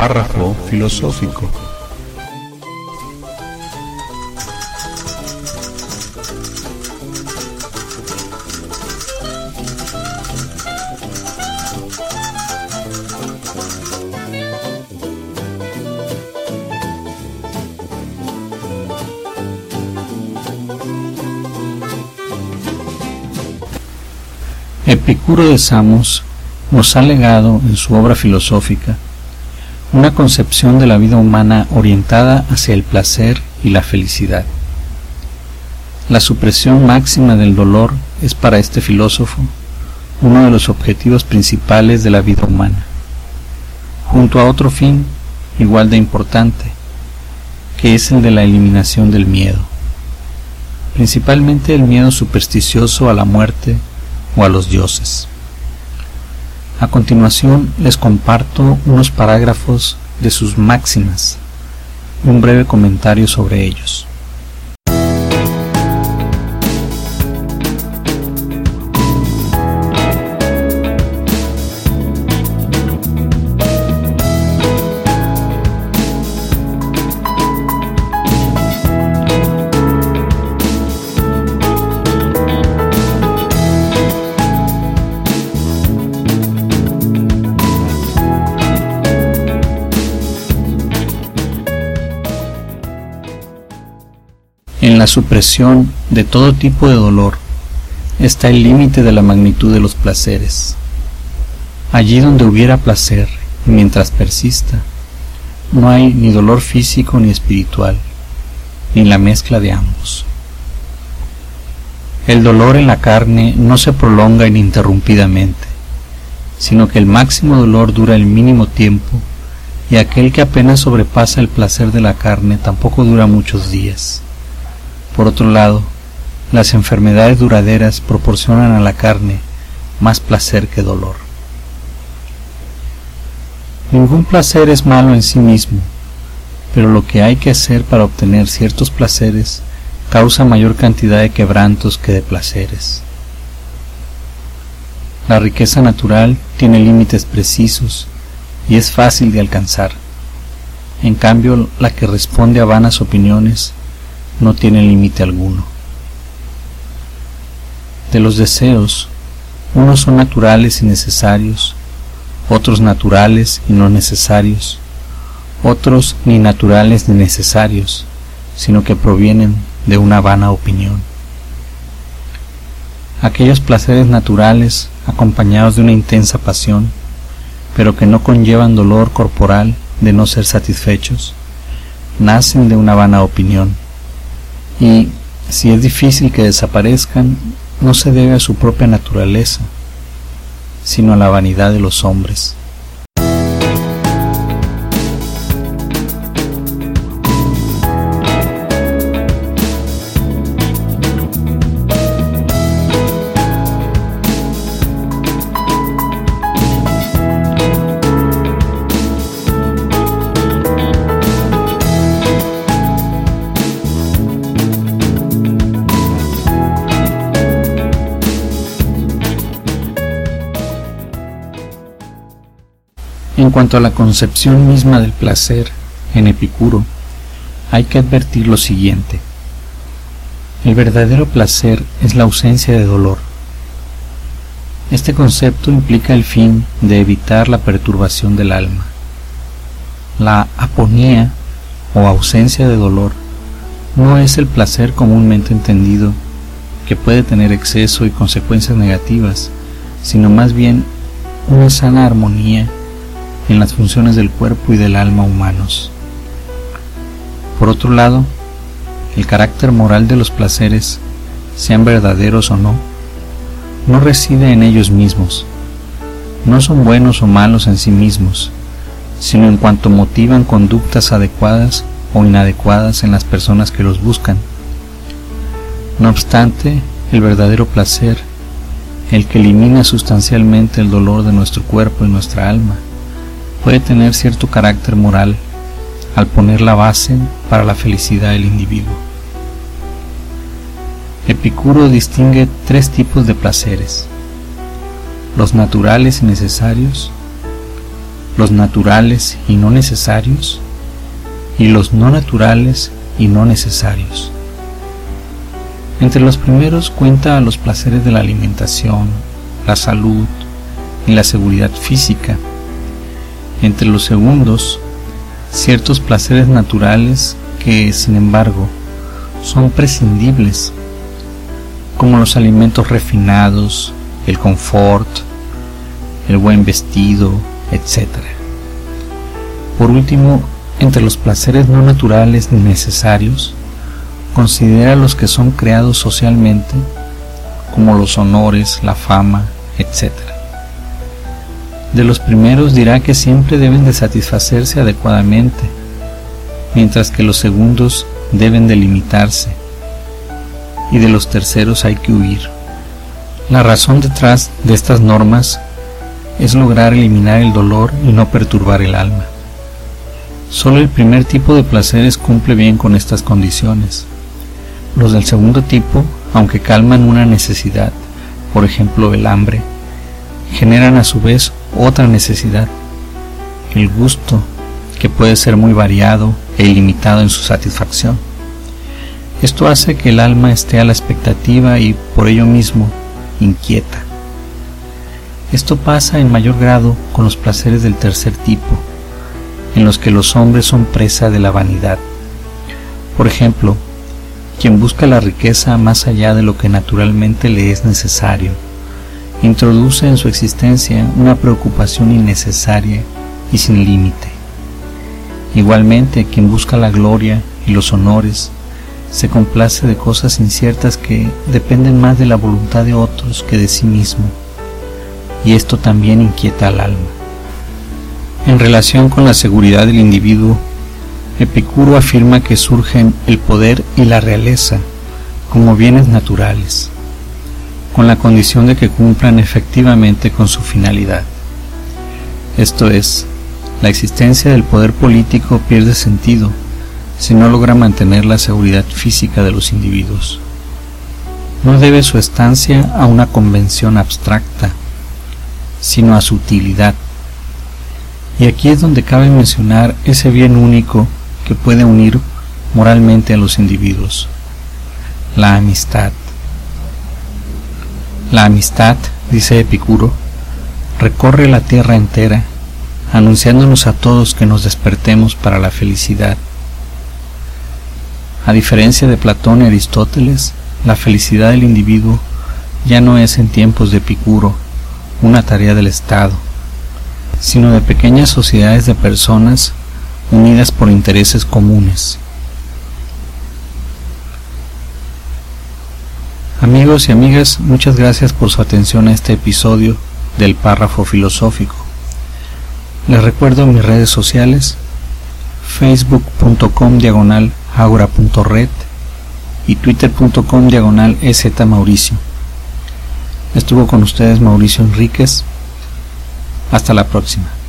Párrafo filosófico. Epicuro de Samos nos ha legado en su obra filosófica una concepción de la vida humana orientada hacia el placer y la felicidad. La supresión máxima del dolor es para este filósofo uno de los objetivos principales de la vida humana, junto a otro fin igual de importante, que es el de la eliminación del miedo, principalmente el miedo supersticioso a la muerte o a los dioses. A continuación les comparto unos parágrafos de sus máximas y un breve comentario sobre ellos. La supresión de todo tipo de dolor está el límite de la magnitud de los placeres. Allí donde hubiera placer, mientras persista, no hay ni dolor físico ni espiritual, ni la mezcla de ambos. El dolor en la carne no se prolonga ininterrumpidamente, sino que el máximo dolor dura el mínimo tiempo y aquel que apenas sobrepasa el placer de la carne tampoco dura muchos días. Por otro lado, las enfermedades duraderas proporcionan a la carne más placer que dolor. Ningún placer es malo en sí mismo, pero lo que hay que hacer para obtener ciertos placeres causa mayor cantidad de quebrantos que de placeres. La riqueza natural tiene límites precisos y es fácil de alcanzar. En cambio, la que responde a vanas opiniones no tiene límite alguno. De los deseos, unos son naturales y necesarios, otros naturales y no necesarios, otros ni naturales ni necesarios, sino que provienen de una vana opinión. Aquellos placeres naturales acompañados de una intensa pasión, pero que no conllevan dolor corporal de no ser satisfechos, nacen de una vana opinión y si es difícil que desaparezcan, no se debe a su propia naturaleza, sino a la vanidad de los hombres. En cuanto a la concepción misma del placer en Epicuro, hay que advertir lo siguiente. El verdadero placer es la ausencia de dolor. Este concepto implica el fin de evitar la perturbación del alma. La aponía o ausencia de dolor no es el placer comúnmente entendido que puede tener exceso y consecuencias negativas, sino más bien una sana armonía en las funciones del cuerpo y del alma humanos. Por otro lado, el carácter moral de los placeres, sean verdaderos o no, no reside en ellos mismos. No son buenos o malos en sí mismos, sino en cuanto motivan conductas adecuadas o inadecuadas en las personas que los buscan. No obstante, el verdadero placer, el que elimina sustancialmente el dolor de nuestro cuerpo y nuestra alma, puede tener cierto carácter moral al poner la base para la felicidad del individuo. Epicuro distingue tres tipos de placeres, los naturales y necesarios, los naturales y no necesarios, y los no naturales y no necesarios. Entre los primeros cuenta los placeres de la alimentación, la salud y la seguridad física. Entre los segundos, ciertos placeres naturales que, sin embargo, son prescindibles, como los alimentos refinados, el confort, el buen vestido, etc. Por último, entre los placeres no naturales ni necesarios, considera los que son creados socialmente, como los honores, la fama, etc. De los primeros dirá que siempre deben de satisfacerse adecuadamente, mientras que los segundos deben delimitarse y de los terceros hay que huir. La razón detrás de estas normas es lograr eliminar el dolor y no perturbar el alma. Solo el primer tipo de placeres cumple bien con estas condiciones. Los del segundo tipo, aunque calman una necesidad, por ejemplo el hambre, generan a su vez otra necesidad, el gusto, que puede ser muy variado e ilimitado en su satisfacción. Esto hace que el alma esté a la expectativa y por ello mismo inquieta. Esto pasa en mayor grado con los placeres del tercer tipo, en los que los hombres son presa de la vanidad. Por ejemplo, quien busca la riqueza más allá de lo que naturalmente le es necesario, introduce en su existencia una preocupación innecesaria y sin límite. Igualmente, quien busca la gloria y los honores, se complace de cosas inciertas que dependen más de la voluntad de otros que de sí mismo, y esto también inquieta al alma. En relación con la seguridad del individuo, Epicuro afirma que surgen el poder y la realeza como bienes naturales, con la condición de que cumplan efectivamente con su finalidad. Esto es, la existencia del poder político pierde sentido si no logra mantener la seguridad física de los individuos. No debe su estancia a una convención abstracta, sino a su utilidad. Y aquí es donde cabe mencionar ese bien único que puede unir moralmente a los individuos, la amistad. La amistad, dice Epicuro, recorre la tierra entera, anunciándonos a todos que nos despertemos para la felicidad a diferencia de Platón y Aristóteles, la felicidad del individuo ya no es en tiempos de Epicuro una tarea del Estado, sino de pequeñas sociedades de personas unidas por intereses comunes. Amigos y amigas, muchas gracias por su atención a este episodio del párrafo filosófico. Les recuerdo mis redes sociales, facebook.com diagonal agora.red y twitter.com diagonal Mauricio. Estuvo con ustedes Mauricio Enríquez. Hasta la próxima.